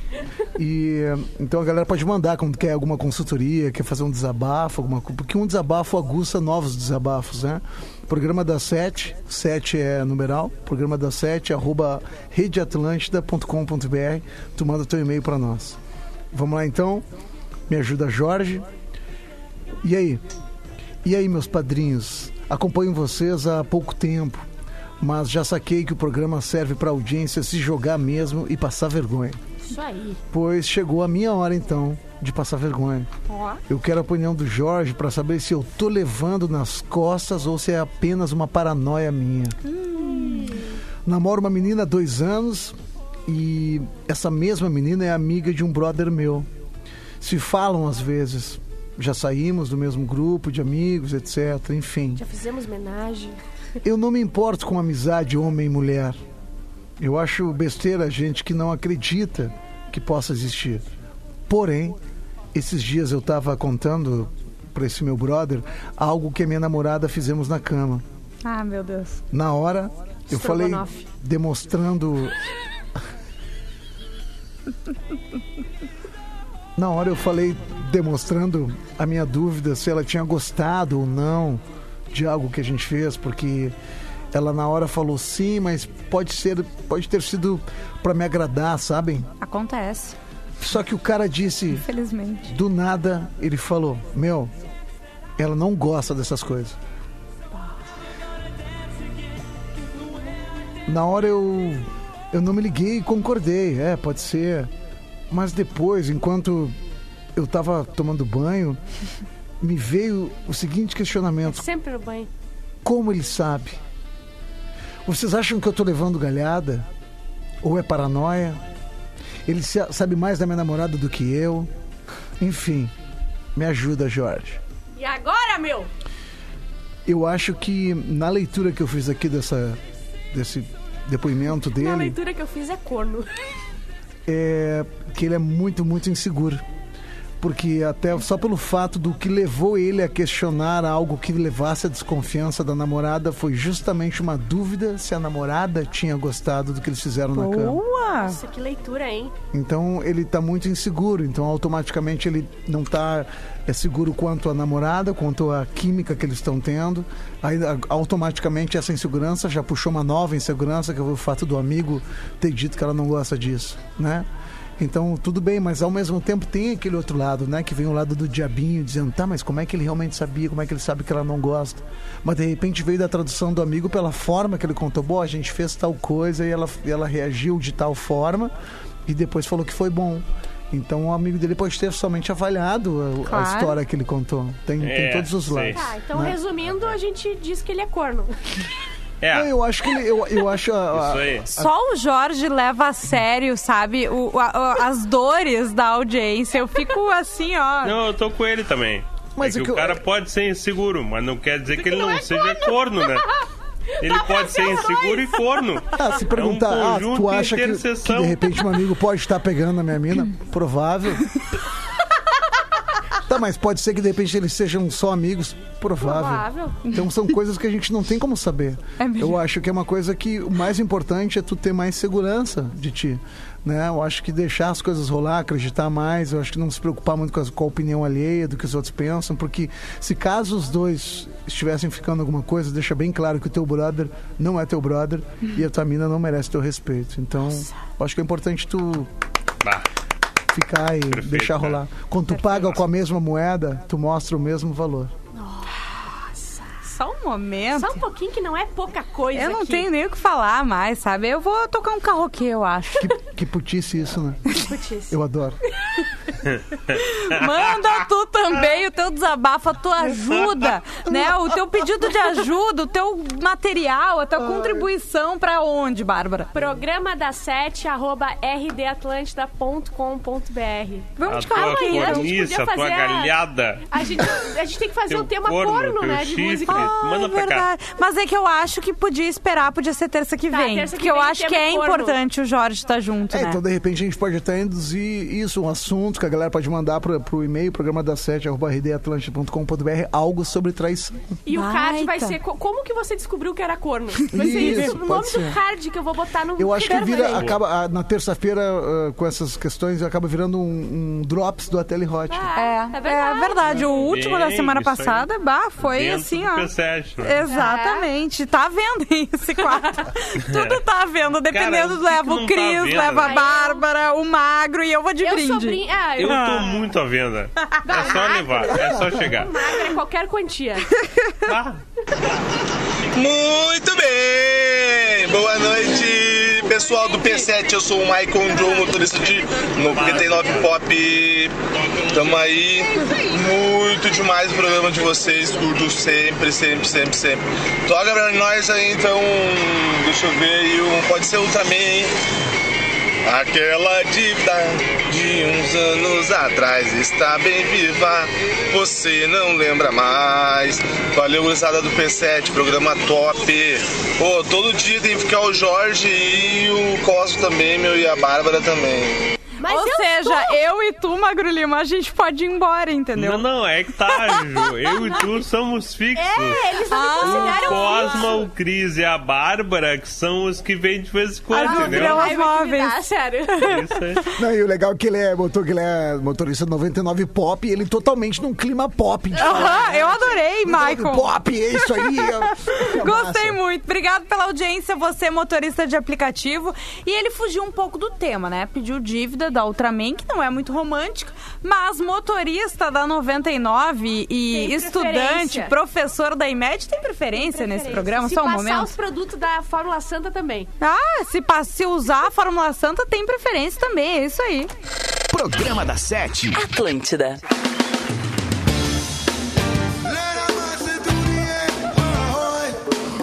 E então a galera pode mandar quando quer alguma consultoria, quer fazer um desabafo, alguma coisa, porque um desabafo aguça novos desabafos, né? Programa da Sete, Sete é numeral, programa da Sete, arroba redeatlântida.com.br, tu manda teu e-mail para nós. Vamos lá então, me ajuda Jorge. E aí? E aí, meus padrinhos? Acompanho vocês há pouco tempo, mas já saquei que o programa serve para audiência se jogar mesmo e passar vergonha. Isso aí. Pois chegou a minha hora então de passar vergonha. Ó. Eu quero a opinião do Jorge para saber se eu tô levando nas costas ou se é apenas uma paranoia minha. Namoro uma menina há dois anos e essa mesma menina é amiga de um brother meu. Se falam às vezes. Já saímos do mesmo grupo de amigos, etc. Enfim. Já fizemos homenagem. Eu não me importo com amizade homem e mulher. Eu acho besteira a gente que não acredita que possa existir. Porém, esses dias eu estava contando para esse meu brother algo que a minha namorada fizemos na cama. Ah, meu Deus. Na hora, eu falei demonstrando. Na hora eu falei demonstrando a minha dúvida se ela tinha gostado ou não de algo que a gente fez, porque ela na hora falou sim, mas pode ser, pode ter sido para me agradar, sabem? Acontece, Só que o cara disse, infelizmente. do nada, ele falou: Meu, ela não gosta dessas coisas. Na hora eu, eu não me liguei e concordei. É, pode ser. Mas depois, enquanto eu tava tomando banho, me veio o seguinte questionamento: Sempre no banho. Como ele sabe? Vocês acham que eu tô levando galhada? Ou é paranoia? Ele sa- sabe mais da minha namorada do que eu? Enfim, me ajuda, Jorge. E agora, meu? Eu acho que na leitura que eu fiz aqui dessa, desse depoimento Na dele, leitura que eu fiz é corno. é que ele é muito, muito inseguro. Porque até só pelo fato do que levou ele a questionar algo que levasse a desconfiança da namorada foi justamente uma dúvida se a namorada tinha gostado do que eles fizeram na cama. Boa! Nossa, que leitura, hein? Então ele tá muito inseguro, então automaticamente ele não tá é, seguro quanto a namorada, quanto a química que eles estão tendo. Aí automaticamente essa insegurança já puxou uma nova insegurança, que é o fato do amigo ter dito que ela não gosta disso, né? Então, tudo bem, mas ao mesmo tempo tem aquele outro lado, né? Que vem o lado do diabinho dizendo, tá, mas como é que ele realmente sabia? Como é que ele sabe que ela não gosta? Mas de repente veio da tradução do amigo pela forma que ele contou. Bom, a gente fez tal coisa e ela, e ela reagiu de tal forma e depois falou que foi bom. Então o amigo dele pode ter somente avaliado a, a Claro. história que ele contou. Tem, tem É, todos os lados. Tá, então né? resumindo, a gente diz que ele é corno. É, Não, eu acho que ele, eu, eu acho a- a- isso aí. Só o Jorge leva a sério, sabe, o- a- a- as dores da audiência. Eu fico assim, ó. Não, eu tô com ele também. Mas é o que que o eu- cara pode ser inseguro, mas não quer dizer que ele não, é seja corno, né? Ele pode ser inseguro e corno. Ah, se perguntar, é um ah, tu acha que, que de repente um amigo pode estar pegando na minha mina? Provável. Tá, mas pode ser que de repente eles sejam só amigos? Provável. Provável. Então são coisas que a gente não tem como saber. É mesmo. Eu acho que é uma coisa que o mais importante é tu ter mais segurança de ti. Né? Eu acho que deixar as coisas rolar, acreditar mais, eu acho que não se preocupar muito com a, com a opinião alheia, do que os outros pensam, porque se caso os dois estivessem ficando alguma coisa, deixa bem claro que o teu brother não é teu brother e a tua mina não merece teu respeito. Então, eu acho que é importante tu Bah, ficar e Perfeito, deixar né? rolar. Quando tu paga com a mesma moeda, tu mostra o mesmo valor. Só um momento. Só um pouquinho que não é pouca coisa Eu não aqui. tenho nem o que falar mais, sabe? Eu vou tocar um karaokê, eu acho. Que, que putice isso, né? Putz. Eu adoro. Manda tu também o teu desabafo, a tua ajuda, né? O teu pedido de ajuda, o teu material, a tua contribuição pra onde, Bárbara? Programa da sete, arroba rdatlântida.com.br. Vamos de tua karaokê. amanhã a gente podia a tua fazer a- galhada. A gente, a gente tem que fazer Teu um tema corno, corno, né? De chifre. música. Ah, Manda é pra cá. verdade. Mas é que eu acho que podia esperar, podia ser terça que Tá, vem. terça que porque eu vem acho que é corno. importante o Jorge estar junto, É, né? então de repente a gente pode até induzir isso, um assunto que a galera pode mandar pro, pro e-mail, programa da sete, arroba rdatlântida.com.br, algo sobre traição. E o card vai Baita. ser. co- Como que você descobriu que era corno? Vai ser isso. Isso, O nome ser. do card que eu vou botar no. Eu acho que vira, acaba, ah, na terça-feira, ah, com essas questões, acaba virando um, um drops do Ateli Hot. É, É é verdade. verdade. O último da Bem, semana isso aí. passada, bah, foi Dentro assim, ó. P7, né? Exatamente. Tá vendo esse quadro? Tudo tá vendo. Dependendo, o que leva o tá Cris, vendo, leva a? Bárbara, o Magro e eu vou de Eu brinde. sou brin... Ah, Eu eu. tô muito à venda. É só levar, é só chegar. Magra é qualquer quantia. Ah, Muito bem! Boa noite, pessoal do P7. Eu sou o Michael Joe, motorista de 99 Pop. Tamo aí. Muito demais o programa de vocês. Curto sempre, sempre, sempre, sempre. Toca pra nós aí, então. Deixa eu ver aí. Pode ser Ultraman, hein? Aquela dívida de uns anos atrás está bem viva, você não lembra mais. Valeu, gurizada do P7, programa top. Pô, todo dia tem que ficar o Jorge e o Cosmo também, meu, e a Bárbara também. Mas Ou eu seja, eu e tu, Magro Lima, a gente pode ir embora, entendeu? não, não, é que tá, Ju. Eu e tu somos fixos. É, eles não me O consideram Cosma, o Cris e a Bárbara, que são os que vêm de vez em quando, As entendeu? vai que me dá, móveis. sério. Isso aí. Não, e o legal é que ele é, motor, que ele é motorista 99 pop e ele totalmente num clima pop. Aham, né? eu adorei, 99 Michael. Pop, é isso aí. é- é Gostei massa. muito. Obrigado pela audiência, você motorista de aplicativo. E ele fugiu um pouco do tema, né? Pediu dívida da Ultraman, que não é muito romântica, mas motorista da 99 e Tem estudante, preferência. professor da IMED tem preferência, nesse programa, Se só um passar momento. os produtos da Fórmula Santa também. Ah, se, se usar a Fórmula Santa tem preferência também, é isso aí. Programa da Sete. Atlântida.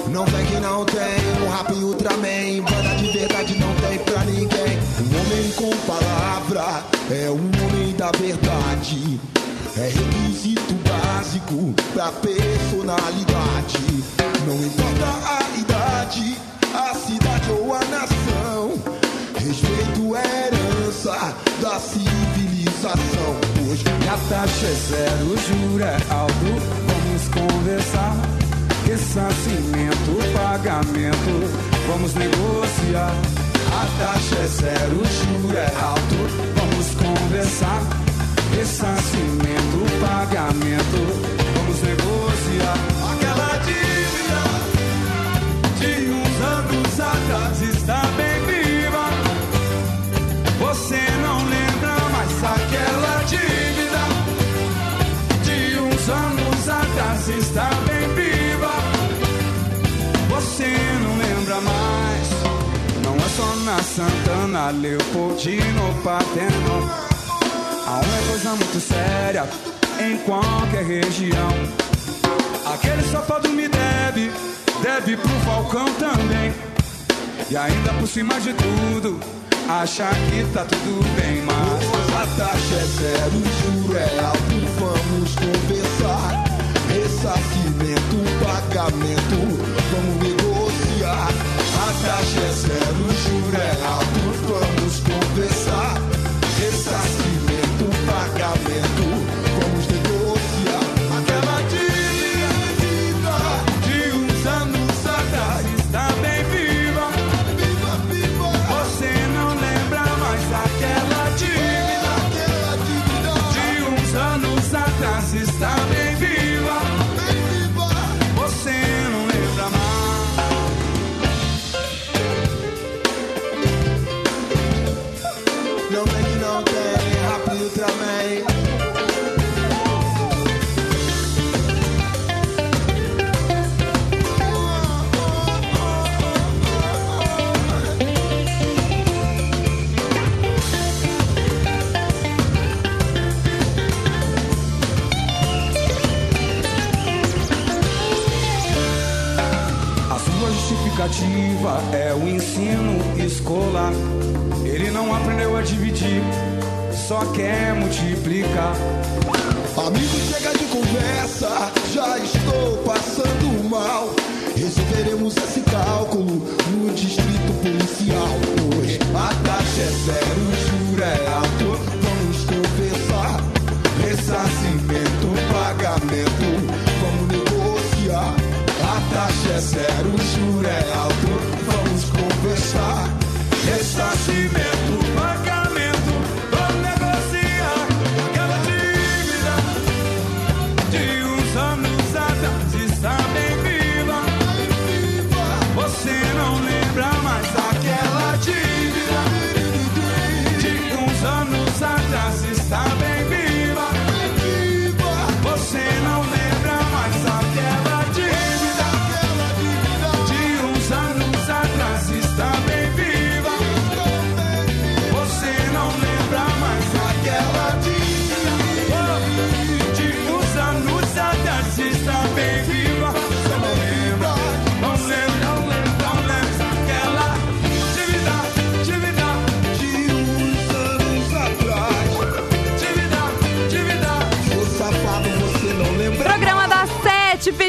Não vem que não tem um rap Ultraman Banda de verdade não tem homem com palavra É um homem da verdade É requisito básico pra personalidade Não importa a idade A cidade ou a nação Respeito é herança da civilização Pois A taxa é zero, juro é alto. Vamos conversar. Ressarcimento, pagamento. Vamos negociar. A taxa é zero, juro é alto. Vamos conversar. Ressarcimento, pagamento. Santana, Leopoldino, Paterno. Há uma coisa muito séria em qualquer região. Aquele safado me deve deve pro Falcão também. E ainda por cima de tudo, achar que tá tudo bem, mas A taxa é zero, o juro é alto, vamos conversar. Ressarcimento, pagamento, vamos negociar. A taxa é zero, o juro é alto, vamos conversar. Ressarcimento, pagamento,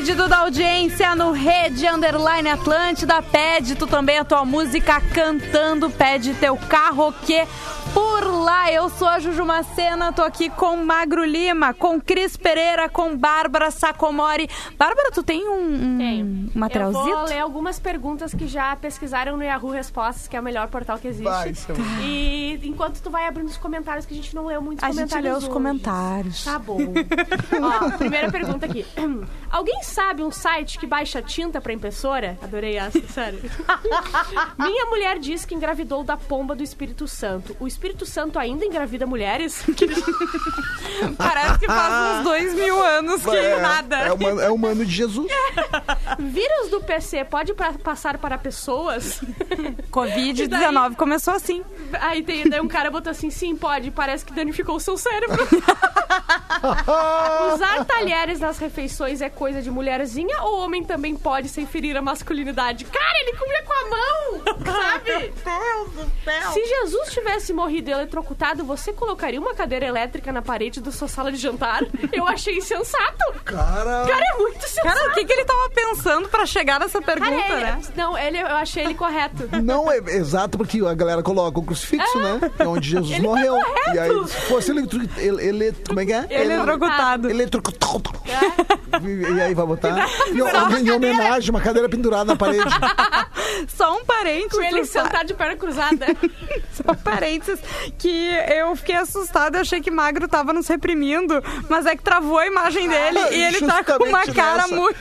pedido da audiência no Rede Underline Atlântida. Pede tu também a tua música cantando, pede teu karaokê por lá. Eu sou a Juju Macena, tô aqui com Magro Lima, com Cris Pereira, com Bárbara Sacomori. Bárbara, tu tem um, um Tenho. Eu vou ler algumas perguntas que já pesquisaram no Yahoo Respostas, que é o melhor portal que existe. Vai, seu- E enquanto tu vai abrindo os comentários, que a gente não leu muitos A gente comentários lê os hoje. comentários. Tá bom. Ó, primeira pergunta aqui. Alguém sabe um site que baixa tinta pra impressora? Adorei essa, sério. Minha mulher disse que engravidou da pomba do Espírito Santo. O Espírito Santo ainda engravida mulheres? Parece que faz uns dois mil anos que É, nada. É o, mano, é o mano de Jesus. Vírus do PC pode pra- passar para pessoas? Covid-19 começou assim. Aí tem, daí um cara botou assim, sim, pode, parece que danificou o seu cérebro. Usar talheres nas refeições é coisa de mulherzinha ou homem também pode sem ferir a masculinidade? Cara, ele comia com a mão, sabe? Se Jesus tivesse morrido eletrocutado, você colocaria uma cadeira elétrica na parede da sua sala de jantar? Eu achei insensato. Cara, Cara, é muito sensato. Cara, o que, que ele tava pensando pra chegar nessa pergunta, Cara, ele- né? Não, ele, eu achei ele correto. não é exato, porque a galera coloca o crucifixo, né? É onde Jesus Ele tá morreu. correto. E aí, se fosse eletro, ele, ele, como é que é? Eletrocutado. Eletrocutado. E, e aí vai botar? E, em homenagem, uma cadeira pendurada na parede. Só um parênteses. Com ele sentado de perna cruzada. Só um parênteses. Que eu fiquei assustada, eu achei que Magro tava nos reprimindo, mas é que travou a imagem dele e ele tá com uma cara nessa. muito.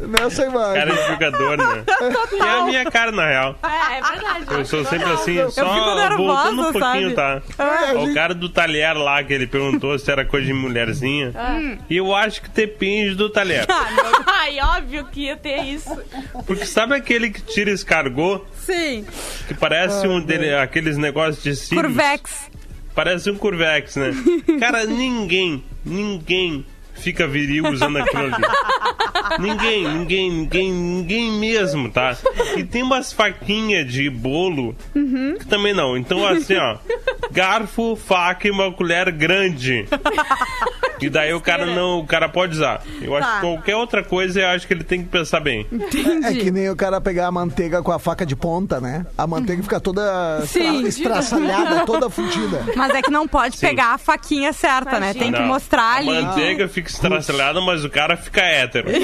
Nessa imagem. Cara de jogador, né? E é a minha cara, na real. É, é verdade. Eu sou sempre assim, Eu só fico nervosa, voltando um pouquinho, sabe? tá? É, O cara do talher lá, que ele perguntou se era coisa de mulherzinha. E eu acho que depende do talher. Ai, óbvio que ia ter isso. Porque sabe aquele que tira escargot? Sim. Que parece um dele, aqueles negócios de cílios? Curvex. Parece um Curvex, né? Cara, ninguém, ninguém fica viril usando aquilo ali. Ninguém, ninguém, ninguém, ninguém mesmo, tá? E tem umas faquinhas de bolo que também não. Então, assim, ó, garfo, faca e uma colher grande. E daí o cara não, o cara pode usar. Eu acho Tá. que qualquer outra coisa, eu acho que ele tem que pensar bem. É que nem o cara pegar a manteiga com a faca de ponta, né? A manteiga fica toda Sim. estra- estraçalhada, toda fudida. Mas é que não pode Sim. pegar a faquinha certa, né? Tem que Não, mostrar a ali. manteiga fica estraçalhada, mas o cara fica hétero.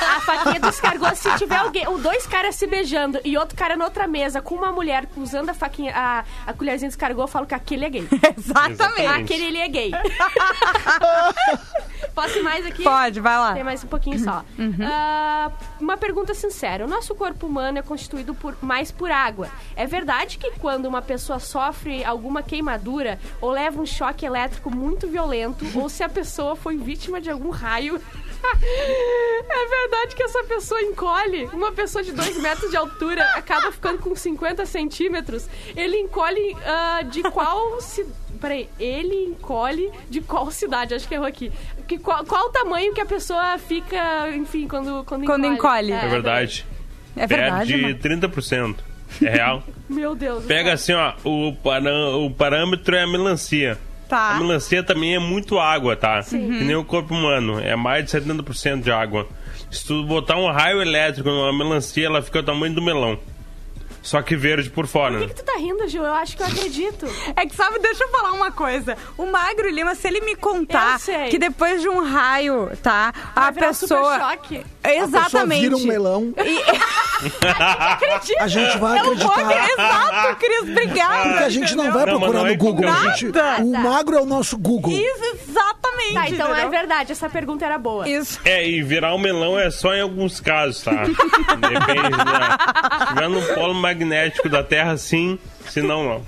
A faquinha do escargot, se tiver alguém, ou dois caras se beijando e outro cara na outra mesa com uma mulher usando a faquinha, a, a colherzinha de escargot, eu falo que aquele é gay. Exatamente. Aquele ele é gay. Posso ir mais aqui? Pode, vai lá. Tem mais um pouquinho só. Ah, uma pergunta sincera. O nosso corpo humano é constituído por, mais por água. É verdade que quando uma pessoa sofre alguma queimadura ou leva um choque elétrico muito violento, ou se a pessoa foi vítima de algum raio... É verdade que essa pessoa encolhe. Uma pessoa de 2 metros de altura acaba ficando com 50 centímetros. Ele encolhe ah, de qual ci... Peraí, ele encolhe de qual cidade? Acho que errou aqui. Que, qual, qual o tamanho que a pessoa fica, enfim, quando, quando, Quando encolhe. É verdade. É verdade, Perde mano. 30%. É real. Meu Deus. Pega assim, ó, o, parã- o parâmetro é a melancia. A Tá. melancia também é muito água, tá? Que nem o corpo humano. É mais de 70% de água. Se tu botar um raio elétrico numa melancia, ela fica o tamanho do melão. Só que verde por fora. Por que, que tu tá rindo, Gil? Eu acho que eu acredito. É que sabe, deixa eu falar uma coisa. O Magro Lima, se ele me contar que depois de um raio, tá? A Vai virar um super pessoa. choque. Exatamente. vira um melão. Acredito. A gente vai Eu acreditar. exato, Cris, obrigada. Porque a gente não vai Não, procurar não é no Google. Google. A gente, Nada. o magro é o nosso Google. Isso, exatamente. Tá, então é entendeu? verdade. Essa pergunta era boa. Isso. É, e virar um melão é só em alguns casos, tá? Depende. Se tiver no polo magnético da Terra, sim. Se não, não.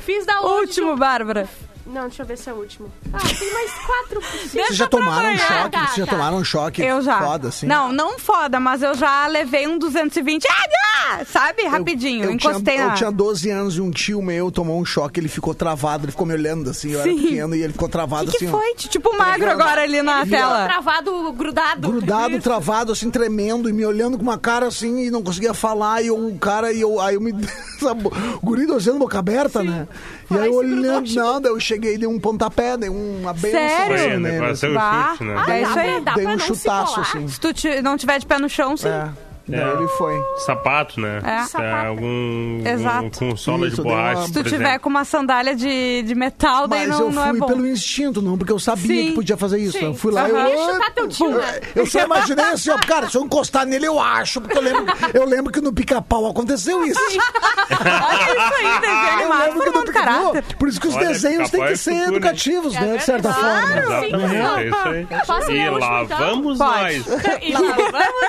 Fiz da onde, Último? Bárbara. Não, deixa eu ver se é o último. Ah, tem mais quatro possíveis. Vocês já tomaram um choque? Tá, Vocês já tá. tomaram um choque Eu já. foda, assim? Não, não foda, mas eu já levei um 220. Ah, ah, sabe? Rapidinho. Eu, eu encostei tinha, na. Eu tinha 12 anos e um tio meu tomou um choque, ele ficou travado, ele ficou me olhando assim, eu Sim. era pequeno e ele ficou travado O que, que assim, ó. foi? Tipo magro agora ali na Ficou tela. travado, grudado. Grudado, travado, assim, tremendo, e me olhando com uma cara assim, e não conseguia falar, e o cara, e eu, aí eu me. sabe, o guri olhando boca aberta, né? E Ai, aí eu olhando, não, daí eu cheguei e dei um pontapé, dei uma benção Sério? assim, né? assim. Bah. chute, né? Ah, É dá isso pra- aí. dá Dei pra um não se chutaço, colar. assim. Se tu não tiver de pé no chão, sim. É. Daí É. ele foi. Sapato, né? É. É, algum Exato. um- com sola Isso, de borracha, uma- Se tu por tiver exemplo. com uma sandália de, de metal, daí Mas não, eu não é fui bom. pelo instinto, não, porque eu sabia Sim. que podia fazer isso. Sim. Eu fui lá e eu. Queria chutar teu tio, né? Eu só imaginei assim, ó, cara, se eu encostar nele, eu acho, porque eu lembro, eu lembro que no pica-pau aconteceu isso. Olha isso aí, desenho Eu animado caráter. Por isso que os Olha, desenhos têm que é ser futuro, educativos, É né? De certa forma. Claro. Sim, Exatamente, não. é isso aí. E lá então? vamos nós. E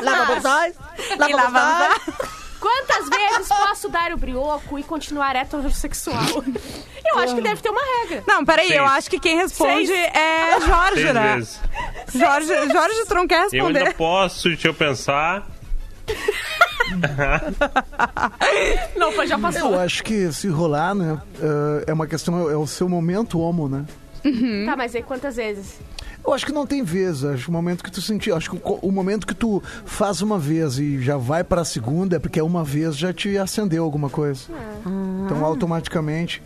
lá vamos nós. E lá vamos lá. Quantas vezes posso dar o brioco e continuar heterossexual? Eu acho que deve ter uma regra. Não, peraí, Seis. eu acho que quem responde Seis. é Jorge, Seis né? vezes. Jorge, Jorge Tron quer Eu ainda responder. posso, deixa eu pensar. Não, foi já passou. Eu acho que se rolar, né? eh, É uma questão, é o seu momento homo, né? Tá, mas aí quantas vezes? Eu acho que não tem vez. Acho que o momento que tu sentir. Acho que o, o momento que tu faz uma vez e já vai pra segunda é porque uma vez já te acendeu alguma coisa. Então, automaticamente.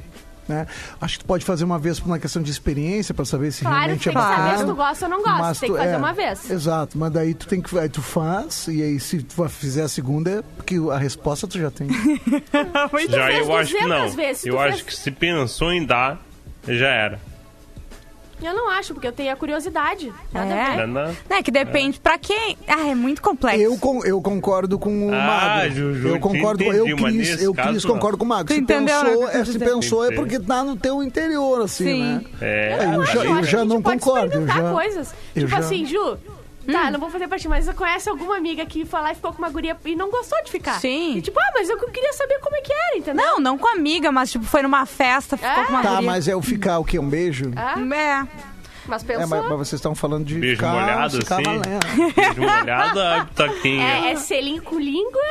Né? Acho que tu pode fazer uma vez por uma questão de experiência pra saber se Claro, realmente tem é que saber bacana. se tu gosta ou não gosta. Mas Tem tu- que fazer é, uma vez. Exato, mas daí tu tem que aí tu faz e aí se tu fizer a segunda é porque a resposta tu já tem. Já fez eu acho que 200 não. vezes, eu tu acho fez- que se pensou em dar, já era. Eu não acho, porque eu tenho a curiosidade. Nada É. a ver. Não, Não, é que depende pra quem. Ah, é muito complexo. Eu, con- eu concordo com o Ah, Magro. Juju, eu concordo com entendi, eu Cris, eu Cris concordo com o Magro. Tu Se entendeu, né, pensou, que eu é, se pensou é porque tá no teu interior, assim, Sim. né? É, É, eu Eu já, acho eu já não concordo. Eu já, coisas. eu tipo já- assim, Ju, tá, Hum. não vou fazer parte, mas você conhece alguma amiga que foi lá e ficou com uma guria e não gostou de ficar. Sim. E tipo, ah, mas eu queria saber como é que era, entendeu? Não, não com amiga, mas tipo, foi numa festa, ficou Ah. com uma Tá, guria. mas é o ficar o quê? Um beijo? Ah, É. mas É, pensou. mas, mas vocês estão falando de Beijo ficar, molhado, ficar assim. valendo. Beijo molhado, a taquinha. É, é selinho com língua.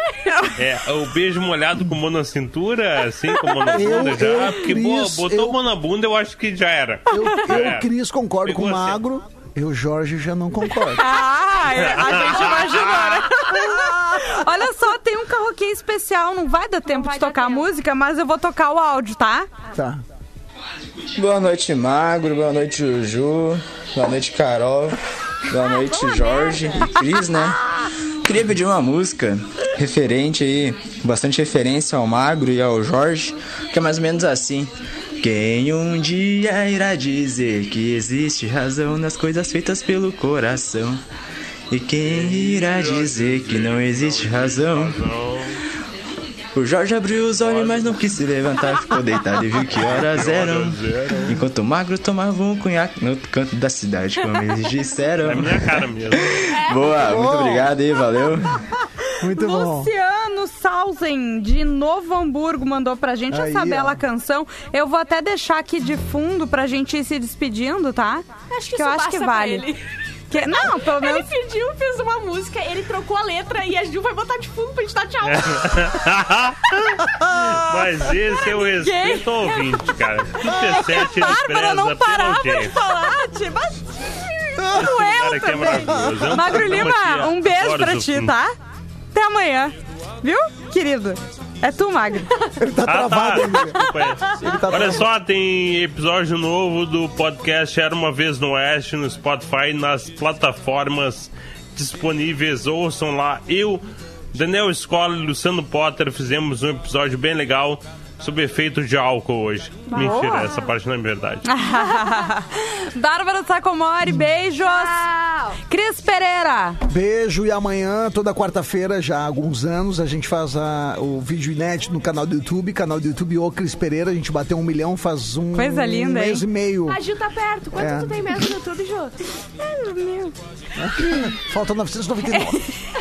É, o beijo molhado com mão na cintura, assim, com mão na Eu- bunda já. eu, Porque Cris, boa, botou eu- mão na bunda, eu acho que já era. Eu, eu É. Cris, concordo com o Pegou assim. Magro. Eu, Jorge, já não concordo. Ah, é, a gente imaginou, né? Olha só, tem um karaokê especial. Não vai dar tempo vai de dar tocar a música, mas eu vou tocar o áudio, tá? Tá. Boa noite, Magro. Boa noite, Juju. Boa noite, Carol. Boa noite, Jorge e Cris, né? Queria pedir uma música referente aí, bastante referência ao Magro e ao Jorge, que é mais ou menos assim. Quem um dia irá dizer que existe razão nas coisas feitas pelo coração? E quem irá dizer que não existe razão? O Jorge abriu os olhos, mas não quis se levantar. Ficou deitado e viu que horas eram. Enquanto o magro tomava um cunhaque no outro canto da cidade, como eles disseram. É minha cara mesmo. Boa, muito obrigado aí, valeu. Muito bom. Luciano Sausen, de Novo Hamburgo, mandou pra gente Aí, essa ó. bela canção. Eu vou até deixar aqui de fundo pra gente ir se despedindo, tá? Acho que eu isso acho que vale. ele. Que- Não, pelo Ele menos. pediu, fez uma música, ele trocou a letra e a Ju vai botar de fundo pra gente dar tchau. Mas esse é o respeito ao ouvinte, cara. Que o P7 ele Bárbara não parava de falar, tipo. Esse cara aqui é. É um Magro Lima, que um beijo pra ti, ouvintes. tá? Até amanhã. Viu, querido? É tu, Magro. Ele tá Ah, travado tá. ainda. Desculpa aí. tá Olha travado. só, tem episódio novo do podcast Era Uma Vez no Oeste no Spotify, nas plataformas disponíveis. Ouçam lá. Eu, Daniel Escola e Luciano Potter fizemos um episódio bem legal sobre efeito de álcool hoje. Mentira, essa parte não é verdade. Bárbara Sacomori, beijos. Cris Pereira. Beijo e amanhã, toda quarta-feira, já há alguns anos, a gente faz a- o vídeo inédito no canal do YouTube, canal do YouTube O Cris Pereira. A gente bateu um milhão faz um Coisa linda, mês hein? e meio. A Ju tá perto. Quanto É. tu tem mesmo no YouTube, Ju? Falta 999.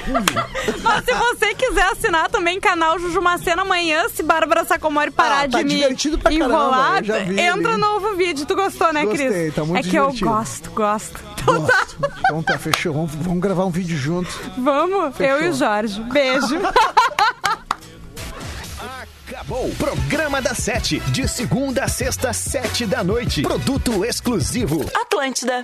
Mas se você quiser assinar também canal Jujumacena amanhã, se Bárbara Sacomori parar Ah, tá de me divertido caramba, enrolar, vi entra ali. novo vídeo. Tu gostou, né, Gostei, Cris? tá muito é que eu divertido. gosto, gosto. Então tá, Gosto. Então tá, fechou. Vamos, vamos gravar um vídeo junto. vamos. Fechou. Eu e o Jorge. Beijo. Acabou. Programa da Sete. De segunda a sexta, sete da noite. Produto exclusivo. Atlântida.